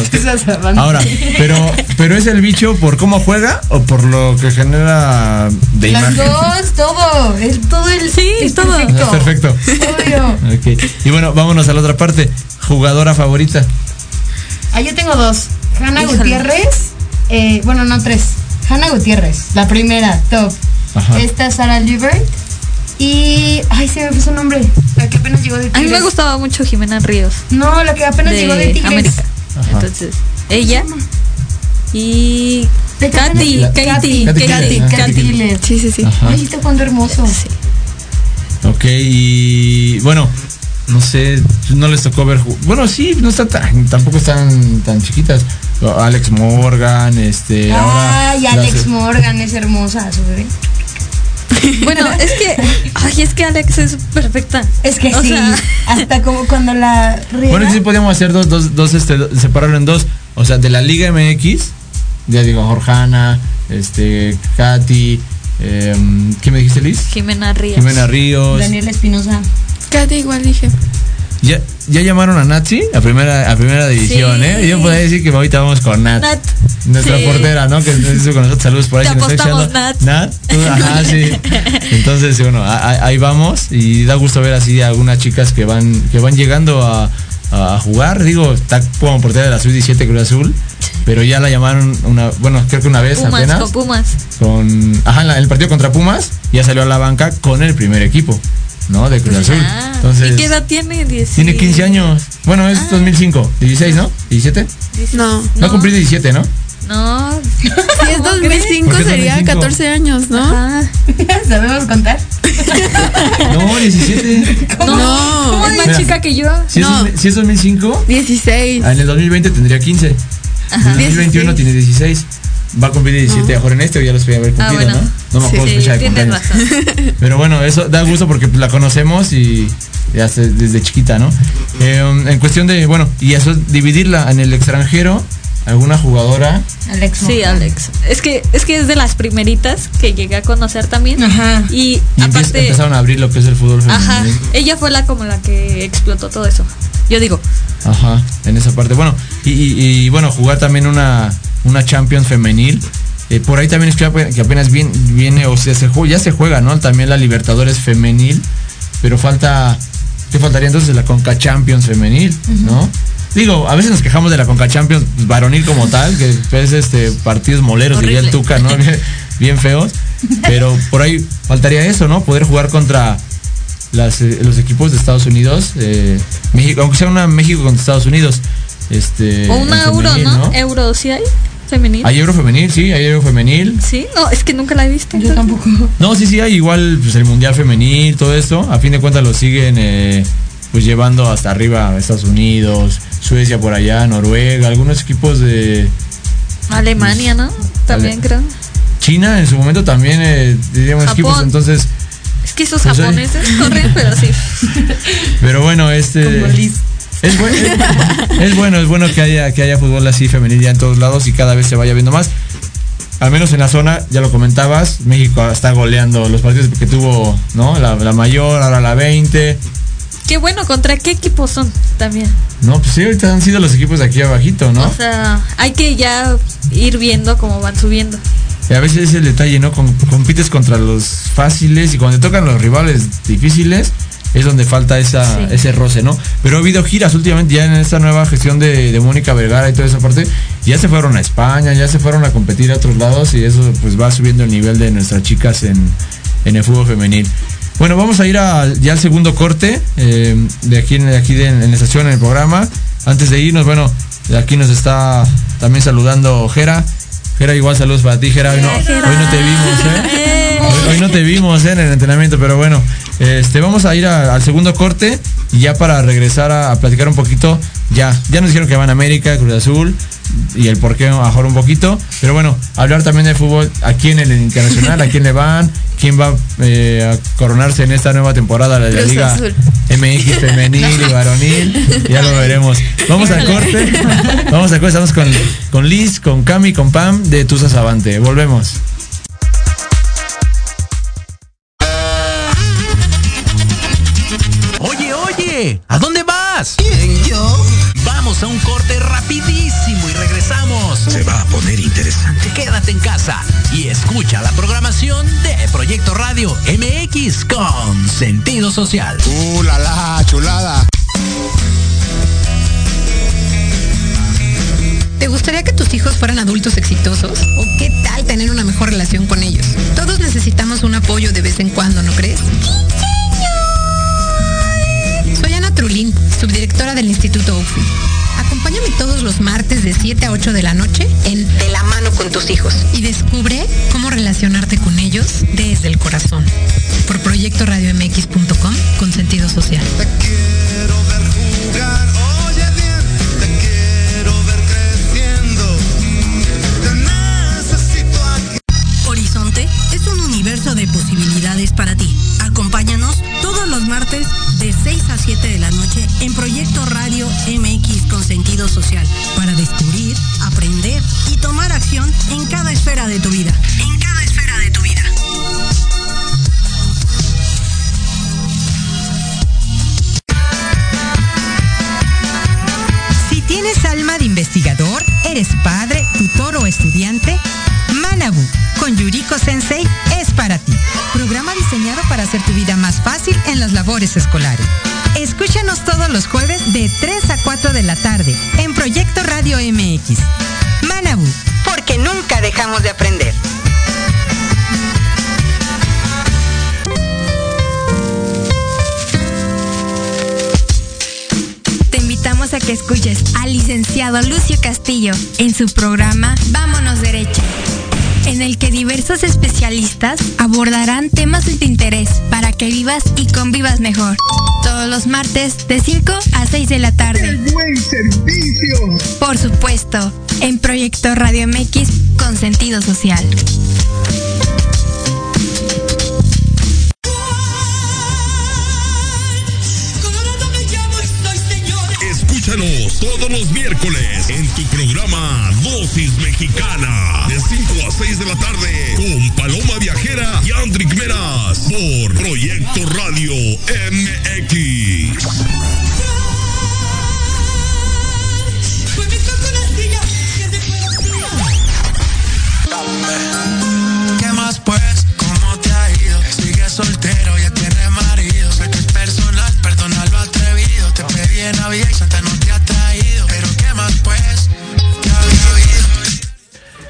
ahora, pero, pero es el bicho por cómo juega o por lo que genera de Las imagen. dos, todo. Es todo el. Sí, es todo. Perfecto. Perfecto. Obvio. Ok. Y bueno, vámonos a la otra parte. Jugadora favorita. Ah, yo tengo dos. Hanna Híjole. Gutiérrez. eh, bueno, no tres. Hanna Gutiérrez, la primera, top. Ajá. Esta Sara Libert. Y. Ay, se me fue su nombre. La que apenas llegó de A Tigres. mí me gustaba mucho Jimena Ríos. No, la que apenas llegó de de Tigres. América. Ajá. Entonces, ella y De Katy, Katy, Katy Katy. Sí, sí, sí. Ajá. Ay, está jugando hermoso. Sí. Ok, y bueno, no sé, no les tocó ver. Bueno, sí, no están tan, tampoco están tan chiquitas. Alex Morgan, este. ahora Ay, las- Alex Morgan es hermosa, su bebé. Bueno, es que, ay, es que Alex es perfecta. Es que O sí, sea, hasta como cuando la riega. Bueno, sí podíamos hacer dos, dos, dos, este, separarlo en dos. O sea, de la Liga MX, ya digo, Jorjana, este, Katy, em, ¿qué me dijiste, Liz? Jimena Ríos. Jimena Ríos. Daniel Espinosa. Katy igual dije. Ya, ya llamaron a Natsi a primera, a primera división, Sí. ¿eh? Yo podría decir que ahorita vamos con Nat. Nat. Nuestra Sí. portera, ¿no? Que estuvo con nosotros. Saludos por ahí. Te si apostamos. Nat. tú, ajá, sí. Entonces, bueno, ahí vamos. Y da gusto ver así a algunas chicas que van, que van llegando a, a jugar. Digo, está como portera de la Sub-17 Cruz Azul. Pero ya la llamaron una, bueno, creo que una vez Pumas, apenas. con Pumas. con ajá, en la- en el partido contra Pumas, ya salió a la banca con el primer equipo, ¿no? De Cruz Azul. Ah, Entonces, ¿Y qué edad tiene? Dieci- tiene 15 años. Bueno, es Ah. 2005, 16, ¿no? 17. dieci- No. No, cumplí 17, ¿no? No. Si es ¿Cómo 2005 ¿Por qué sería 2005? 14 años, ¿no? Ajá. ¿Sabemos contar? No, 17. No, No. es más Mira. chica que yo. Si, No. es, si es 2005, 16. ah, en el 2020 tendría 15. En el 2021 tiene 16. Va a cumplir 17 ahora en este o ya los voy a haber Ah, cumplido, bueno. ¿no? No me acuerdo Sí, fecha de cumpleaños. razón. Pero bueno, eso da gusto porque pues, la conocemos y ya se- desde chiquita, ¿no? Eh, en cuestión de, bueno, y eso dividirla en el extranjero, alguna jugadora. Alex Sí. Alex. Es que es que es de las primeritas que llegué a conocer también. Ajá. Y, Y empie- aparte, empezaron a abrir lo que es el fútbol femenino. ajá, ella fue la como la que explotó todo eso. Yo digo, Ajá, en esa parte. Bueno, y, y- y, bueno, jugar también una, una Champions femenil. Eh, por ahí también es que ape- que apenas viene, viene o sea, se juega, ya se juega, ¿no? También la Libertadores femenil, pero falta, ¿qué faltaría entonces? La Conca Champions femenil, ¿no? Digo, a veces nos quejamos de la Conca Champions varonil como tal, que es este partidos moleros, diría el Horrible. Tuca, ¿no? Bien, bien feos, pero por ahí faltaría eso, ¿no? Poder jugar contra las, eh, los equipos de Estados Unidos, eh, México, aunque sea una México contra Estados Unidos, este, o una euro, femenil, ¿no? Euro, ¿sí hay? Femenil. Hay euro femenil, sí, hay euro femenil. Sí, no, es que nunca la he visto. Yo tampoco. No, sí, sí, hay igual pues, el mundial femenil, todo esto. A fin de cuentas lo siguen eh, pues llevando hasta arriba a Estados Unidos, Suecia por allá, Noruega, algunos equipos de Alemania, ¿no? También Ale- creo. China en su momento también eh, diríamos Japón. equipos, entonces, Es que esos Pues, japoneses corren, pero sí. pero bueno, este Como Liz. Es, buen- es- es bueno, es bueno que haya, que haya fútbol así femenil ya en todos lados y cada vez se vaya viendo más. Al menos en la zona, ya lo comentabas, México está goleando los partidos que tuvo, ¿no? La, la mayor, ahora la 20. Qué bueno, ¿contra qué equipos son también? No, pues sí, ahorita han sido los equipos de aquí abajito, ¿no? O sea, hay que ya ir viendo cómo van subiendo. Y a veces es el detalle, ¿no? Com- compites contra los fáciles y cuando te tocan los rivales difíciles es donde falta esa, Sí. ese roce, ¿no? Pero ha habido giras últimamente ya en esta nueva gestión de, de Mónica Vergara y toda esa parte. Ya se fueron a España, ya se fueron a competir a otros lados y eso pues va subiendo el nivel de nuestras chicas en, en el fútbol femenil. Bueno, vamos a ir a- ya al segundo corte eh, de aquí, en, de aquí de- en la estación, en el programa. Antes de irnos, bueno, de aquí nos está también saludando Jera. Jera, igual saludos para ti, Jera. Hoy no, hoy no te vimos, ¿eh? Eh, Hoy, hoy no te vimos eh, en el entrenamiento, pero bueno, este, vamos a ir a- al segundo corte y ya para regresar a, a platicar un poquito, ya, ya nos dijeron que van a América, Cruz Azul y el por qué mejor un poquito, pero bueno, hablar también de fútbol aquí en el internacional, a quién le van, quién va eh, a coronarse en esta nueva temporada de la Cruz Liga Azul. MX femenil y varonil, ya lo veremos. Vamos al corte, vamos al corte, estamos con, con Liz, con Cami, con Pam de Tusa Savante, volvemos. ¿A dónde vas? ¿Quién, yo? Vamos a un corte rapidísimo y regresamos. Se va a poner interesante. Quédate en casa y escucha la programación de Proyecto Radio MX con sentido social. ¡Uh, la, la chulada! ¿Te gustaría que tus hijos fueran adultos exitosos? ¿O qué tal tener una mejor relación con ellos? Todos necesitamos un apoyo de vez en cuando, ¿no crees? Subdirectora del Instituto UFI. Acompáñame todos los martes de 7 a 8 de la noche en De la mano con tus hijos y descubre cómo relacionarte con ellos desde el corazón. Por proyectoradiomx.com con sentido social. Te quiero ver jugar, oye bien, te quiero ver creciendo. Te necesito aquí. Horizonte es un universo de posibilidades para ti. Acompáñanos todos los martes de 6 a 7 de la noche en Proyecto Radio MX con sentido social para descubrir, aprender y tomar acción en cada esfera de tu vida. En cada esfera de tu vida. Si tienes alma de investigador, eres padre, tutor o estudiante, Manabu con Yuriko Sensei es para ti. Programa diseñado para hacer tu vida más fácil en las labores escolares. Escúchanos todos los jueves de 3 a 4 de la tarde en Proyecto Radio MX. Manabu, porque nunca dejamos de aprender. Te invitamos a que escuches al licenciado Lucio Castillo en su programa Vámonos Derecho, en el que diversos especialistas abordarán temas de tu interés para que vivas y convivas mejor. Todos los martes de 5 a 6 de la tarde. ¡Buen servicio! Por supuesto, en Proyecto Radio MX con sentido social. Escúchanos todos los miércoles en tu programa Dosis Mexicana de 5 a 6 de la tarde con Paloma Viajera y Andrick Meras por Proyecto Radio MX. ¿Qué más pues? ¿Cómo te ha ido? Sigue soltero,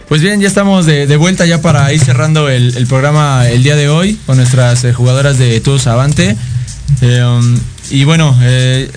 Pues bien, ya estamos de, de vuelta ya para ir cerrando el, el programa el día de hoy con nuestras eh, jugadoras de Todos Avante. Eh, um, y bueno, eh,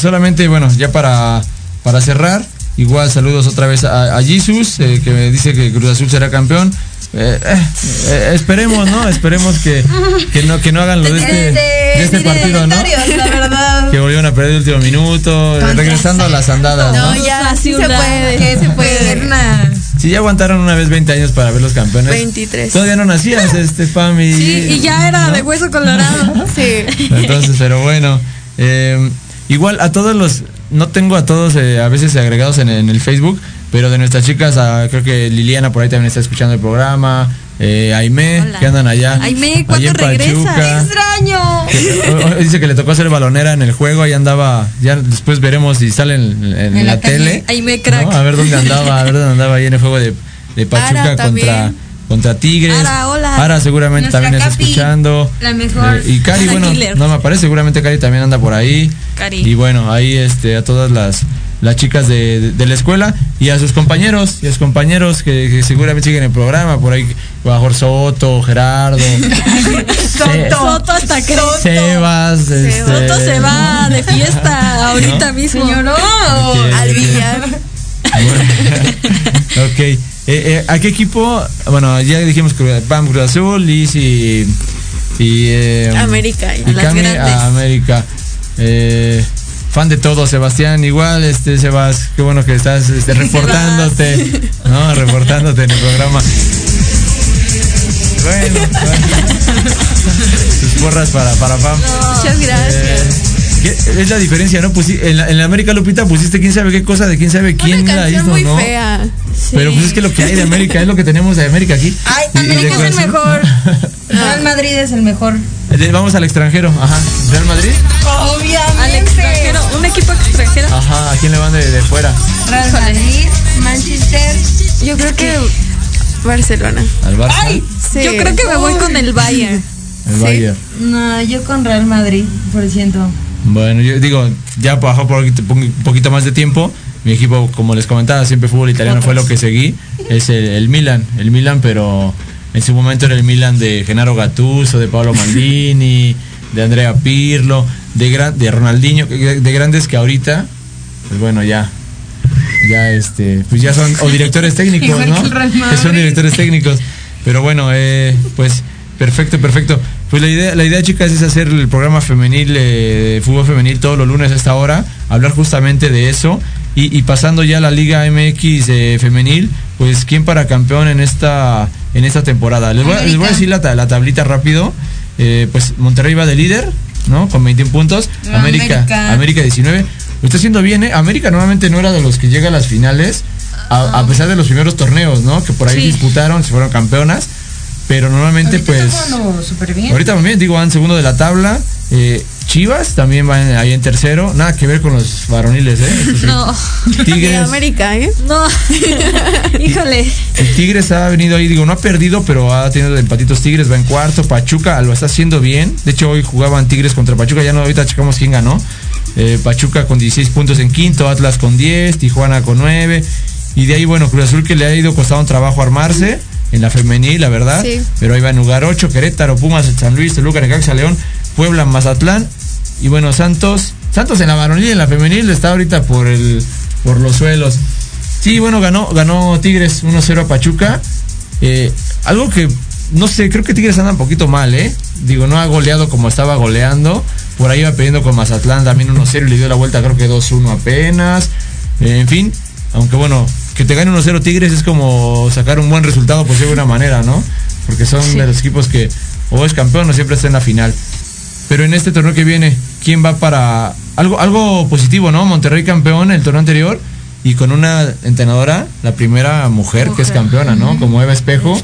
solamente, bueno, ya para, para cerrar, igual saludos otra vez a, a Jesus, eh, que me dice que Cruz Azul será campeón. Eh, eh, eh, esperemos, ¿no? Esperemos que, que no que no hagan lo de este, de este partido, ¿no? La verdad. Que volvieron a perder el último minuto, regresando a las andadas, ¿no? No, ya, sí se puede. Que se puede. Si ya aguantaron una vez 20 años para ver los campeones. 23. Todavía no nacías, este Fami. Sí, y ya era de hueso colorado. Sí. Entonces, pero bueno. eh, igual a todos los. No tengo a todos eh, a veces agregados en, en el Facebook, pero de nuestras chicas, a- creo que Liliana por ahí también está escuchando el programa. Eh, Aime, Hola. que andan allá. Aime, ¿cuándo? Pachuca. Extraño. Que- o- o- Dice que le tocó ser balonera en el juego, ahí andaba, ya después veremos si sale en, en En la, tele. Aime, crack. ¿no? A ver dónde andaba, a ver dónde andaba ahí en el juego de, de Pachuca Ara contra, contra Tigres. Ara, hola. Ara seguramente Nuestra también está Capi, escuchando. la mejor. Eh, y Cari, bueno, killer. no me aparece, seguramente Cari también anda por ahí. Cari. Y bueno, ahí este, a todas las, las chicas de, de- de la escuela y a sus compañeros, y a sus compañeros que, que seguramente siguen el programa, por ahí Bajor Soto, Gerardo, Se- Soto hasta que Sebas, este, Soto se va de fiesta ahorita mismo. Señor, no. Ok, Al billar. Bueno, ok. eh, ¿a qué equipo? Bueno, ya dijimos que Pam Cruz Azul, Liz y. y eh, América, y y las Cami grandes. a América. Eh, fan de todo, Sebastián. Igual, este, Sebas, qué bueno que estás este, reportándote. ¿No? Reportándote en el programa. Bueno, tus porras para, para Pam. Muchas gracias. ¿Qué- Es la diferencia, ¿no? Pusi- en, la, en la América Lupita pusiste quién sabe qué cosa de quién sabe quién Una la hizo, muy ¿no? fea. Pero pues es que lo que hay de América es lo que tenemos de América aquí. Ay, Y- América es el mejor. Real Madrid es el mejor. Eh, Vamos al extranjero, ajá. ¿Real Madrid? Un equipo extranjero. Ajá, ¿a quién le van de, de fuera? Real Madrid, Manchester. Yo creo que Barcelona. ¿Al Barça? Sí. Yo creo que me voy con el Bayern. El Bayern. No, yo con Real Madrid, por ciento. Bueno, yo digo, ya bajó por un poquito- más de tiempo. Mi equipo, como les comentaba, siempre fútbol italiano fue lo que seguí. Es el, el Milan, el Milan, pero en su momento era el Milan de Genaro Gattuso, de Paolo Maldini, de Andrea Pirlo, de, gran, de Ronaldinho, de, de grandes que ahorita, pues bueno, ya, ya este, pues ya son, o directores técnicos, ¿no? que son directores técnicos. Pero bueno, eh, pues perfecto, perfecto. Pues la idea, la idea, chicas, es hacer el programa femenil, eh, de fútbol femenil todos los lunes a esta hora, hablar justamente de eso. Y, y pasando ya a la Liga MX eh, femenil, pues quién para campeón en esta, en esta temporada. Les voy, a- les voy a América. decir la, la tablita rápido. Eh, pues Monterrey va de líder, ¿no? Con 21 puntos. América, América. América 19. Lo está haciendo bien, ¿eh? América normalmente no era de los que llega a las finales, a, a pesar de los primeros torneos, ¿no? Que por ahí Sí. disputaron, se fueron campeonas. Pero normalmente, Ahorita pues. súper bien. Ahorita también, digo, van segundo de la tabla. Eh, Chivas también va en- ahí en tercero. Nada que ver con los varoniles, ¿eh? No, De. América, ¿eh? no. Híjole. El Tigres ha venido ahí, digo, no ha perdido, pero ha tenido empatitos Tigres, va en cuarto. Pachuca lo está haciendo bien. De hecho, hoy jugaban Tigres contra Pachuca, ya no, ahorita checamos quién ganó. Eh, Pachuca con 16 puntos en quinto, Atlas con 10, Tijuana con 9. Y de ahí, bueno, Cruz Azul que le ha ido costado un trabajo armarse en la femenil, la verdad. Sí. Pero ahí va en lugar 8, Querétaro, Pumas, San Luis, Toluca, Necaxa, León, Puebla, Mazatlán. Y bueno, Santos. Santos en la varonil y en la femenil está ahorita por el por los suelos. Sí, bueno, ganó, ganó Tigres 1-0 a Pachuca. Eh, algo que, no sé, creo que Tigres anda un poquito mal, ¿eh? Digo, no ha goleado como estaba goleando. Por ahí iba perdiendo con Mazatlán también 1-0 y le dio la vuelta creo que 2-1 apenas. Eh, en fin, aunque bueno, que te gane 1-0 Tigres es como sacar un buen resultado por de alguna manera, ¿no? Porque son de los equipos que o es campeón o siempre está en la final. Pero en este torneo que viene, ¿quién va para algo algo positivo, no? Monterrey campeón el torneo anterior y con una entrenadora, la primera mujer, que es campeona, ¿no? Como Eva Espejo,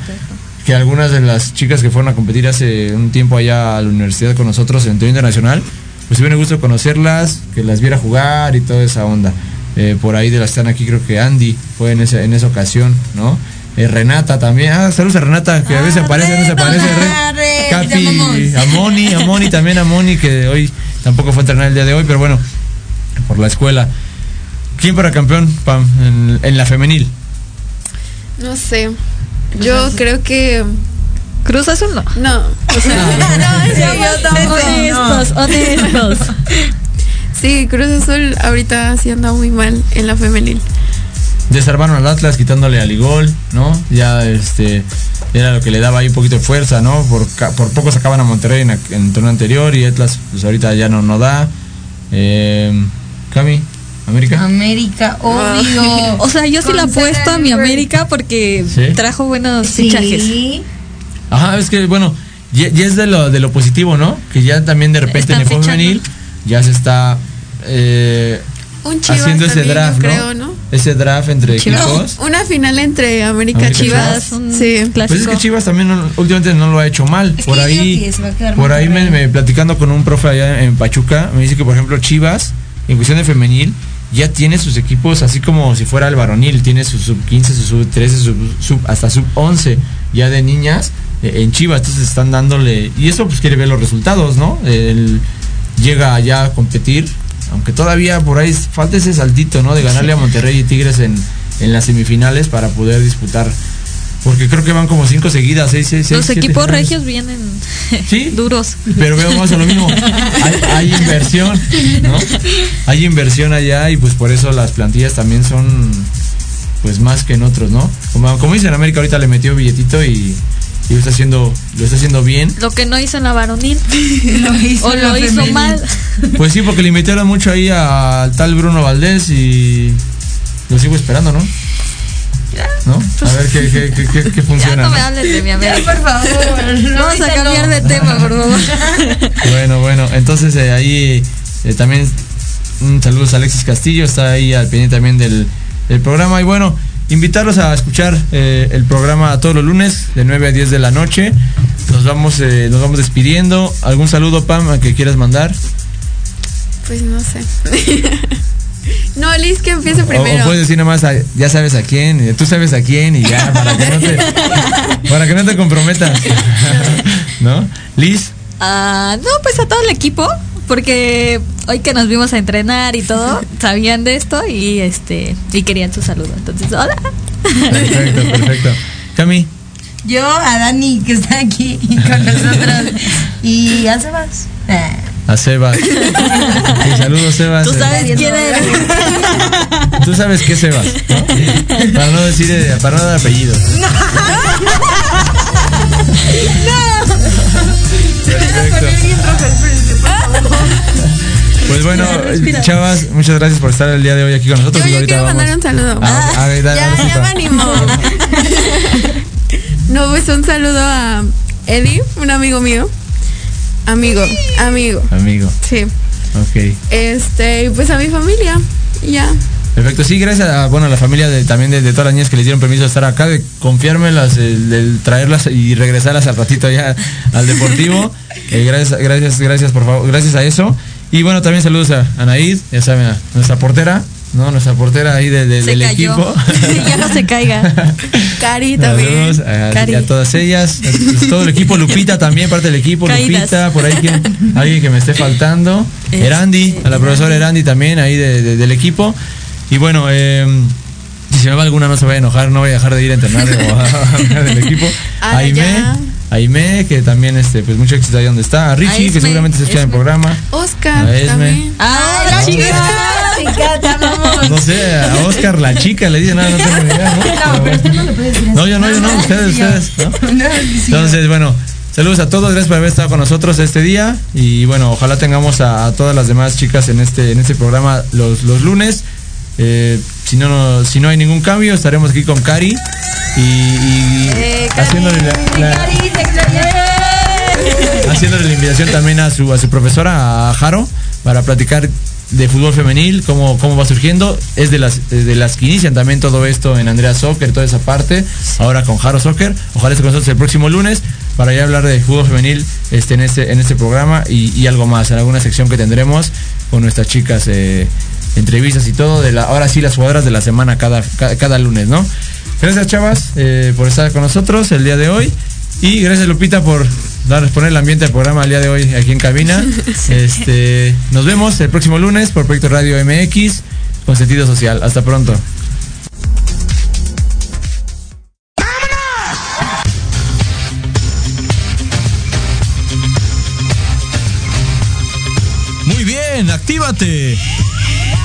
que algunas de las chicas que fueron a competir hace un tiempo allá a la universidad con nosotros en torneo internacional, pues me gusto conocerlas, que las viera jugar y toda esa onda. Eh, por ahí de las están aquí, creo que Andy fue en esa, en esa ocasión, ¿no? Eh, Renata también. Ah, saludos a Renata, que a veces Ah, aparece, no se Rena, aparece. Re, Capi, a Moni, a Moni también, a Moni, que hoy tampoco fue a entrenar el día de hoy, pero bueno, por la escuela. ¿Quién para campeón, Pam, en, en la femenil? No sé. Yo creo que. Cruz Azul no. No. O sea, no, sí, yo tampoco. Honestos, honestos. Sí, Cruz Azul ahorita sí anda muy mal en la femenil. Desarmaron al Atlas quitándole a Ligol, ¿no? Ya este era lo que le daba ahí un poquito de fuerza, ¿no? Por, ca- por poco sacaban a Monterrey en, en el torneo anterior y Atlas pues ahorita ya no, no da. Eh, Cami, América. América, obvio. O sea, yo sí la apuesto a mi América porque ¿Sí? trajo buenos Sí. fichajes. Ajá, es que bueno, ya, ya es de lo, de lo positivo, ¿no? Que ya también de repente en el fichando. femenil ya se está eh, Un Chivas haciendo ese también, draft, creo, ¿no? ¿no? Ese draft entre Chivas. equipos. Una final entre América, América, Chivas. Chivas, un Sí. clásico. Pues es que Chivas también no- últimamente no lo ha hecho mal. Es por ahí, por ahí me, platicando con un profe allá en Pachuca, me dice que por ejemplo Chivas, en cuestión de femenil, ya tiene sus equipos así como si fuera el varonil, tiene su sub 15, su sub 13, su sub, hasta sub 11 ya de niñas eh, en Chivas, entonces están dándole y eso pues quiere ver los resultados, ¿no? El- llega ya a competir, aunque todavía por ahí falta ese saltito, ¿no? De ganarle a Monterrey y Tigres en, en las semifinales para poder disputar. Porque creo que van como cinco seguidas, seis, seis, seis, Los equipos finales. regios vienen Sí. duros. Pero veo más a lo mismo. Hay, hay inversión, ¿no? Hay inversión allá y pues por eso las plantillas también son pues más que en otros, ¿no? Como, como dicen América ahorita le metió billetito y, y lo está haciendo, lo está haciendo bien. Lo que no hizo en la varonil. Lo hizo o lo hizo femenil. mal. Pues sí, porque le invitaron mucho ahí al tal Bruno Valdés y lo sigo esperando, ¿no? ¿No? A ver qué, qué, qué, qué- qué Ya funciona. no me ¿no? hablen de mi Ya, América. por favor. Vamos a cambiar de tema, por favor. Bueno, bueno, entonces eh, ahí eh, también un saludos a Alexis Castillo, está ahí al pendiente también del, del programa. Y bueno, invitarlos a escuchar eh, el programa todos los lunes de 9 a 10 de la noche. Nos vamos, eh, nos vamos despidiendo. ¿Algún saludo, Pam, a que quieras mandar? Pues no sé. no, Liz, que empiece primero. o puedes decir nomás, ya sabes a quién, tú sabes a quién y ya, para que no te, para que no te comprometas. ¿No? Liz, Ah, no, pues a todo el equipo, porque hoy que nos vimos a entrenar y todo, sabían de esto y este y querían su saludo. Entonces, hola. perfecto, perfecto. Cami, Yo a Dani que está aquí con nosotros y a Sebas. A Sebas. Sí, saludos, Sebas. Tú sabes quién eres. Tú sabes qué Sebas, ¿no? Para no decir, eh, para no dar apellidos. Perfecto. Pues bueno, chavas, muchas gracias por estar el día de hoy aquí con nosotros. Yo, y yo ahorita quiero vamos. mandar un saludo. Ah, a ver, dale, ya, me animó. no, pues un saludo a Eddie, un amigo mío. Amigo, amigo. Amigo, Sí. ok. Este, y pues a mi familia. y Ya. Perfecto, sí, gracias a, bueno, a la familia de, también de, de todas las niñas que les dieron permiso de estar acá, de confiármelas, el, el traerlas y regresarlas al ratito ya al deportivo. Eh, gracias, gracias, gracias por favor, gracias a eso. Y bueno, también saludos a Anaid, ya saben, a nuestra portera, ¿no? Nuestra portera ahí de- del cayó. equipo. ya no se caiga. Cari también. Saludos a, Cari. a todas ellas, a todo el equipo, Lupita también, parte del equipo, Caídas. Lupita, por ahí quien, alguien que me esté faltando, Este, Erandi, a la profesora Erandi también, ahí de- de- del equipo. Y bueno, eh, si se me va alguna no se vaya a enojar, no voy a dejar de ir a entrenar o a del equipo. Aime. Aime, que también este, pues mucho éxito ahí donde está. A Richie, que seguramente se escucha en el programa. Oscar A Esme. también. Ah, la chica. chica, te amamos. No sé, a Oscar la chica le dice nada, no tengo ni idea, ¿no? No, pero no lo decir. No, yo no, yo no, ustedes, ustedes, ¿no? No. Entonces, bueno, saludos a todos, gracias por haber estado con nosotros este día y bueno, ojalá tengamos a, a todas las demás chicas en este en este programa los, los lunes. Eh, si no, no si no hay ningún cambio, estaremos aquí con Cari y, y Eh, Cari. haciéndole la, la- Cari, te extrañé. haciéndole la invitación también a su a su profesora a Jaro para platicar de fútbol femenil, cómo, cómo va surgiendo. Es de las, de las que inician también todo esto en Andrea Soccer, toda esa parte. Ahora con Jaro Soccer. Ojalá esté con nosotros el próximo lunes para ya hablar de fútbol femenil este, en, este, en este programa y, y algo más, en alguna sección que tendremos con nuestras chicas, eh, entrevistas y todo. De la, ahora sí, las jugadoras de la semana cada, cada, cada lunes, ¿no? Gracias, chavas, eh, por estar con nosotros el día de hoy. Y gracias, Lupita, por dar, poner el ambiente al programa el día de hoy aquí en cabina. Este, nos vemos el próximo lunes por Proyecto Radio MX con sentido social. Hasta pronto. Muy bien, actívate.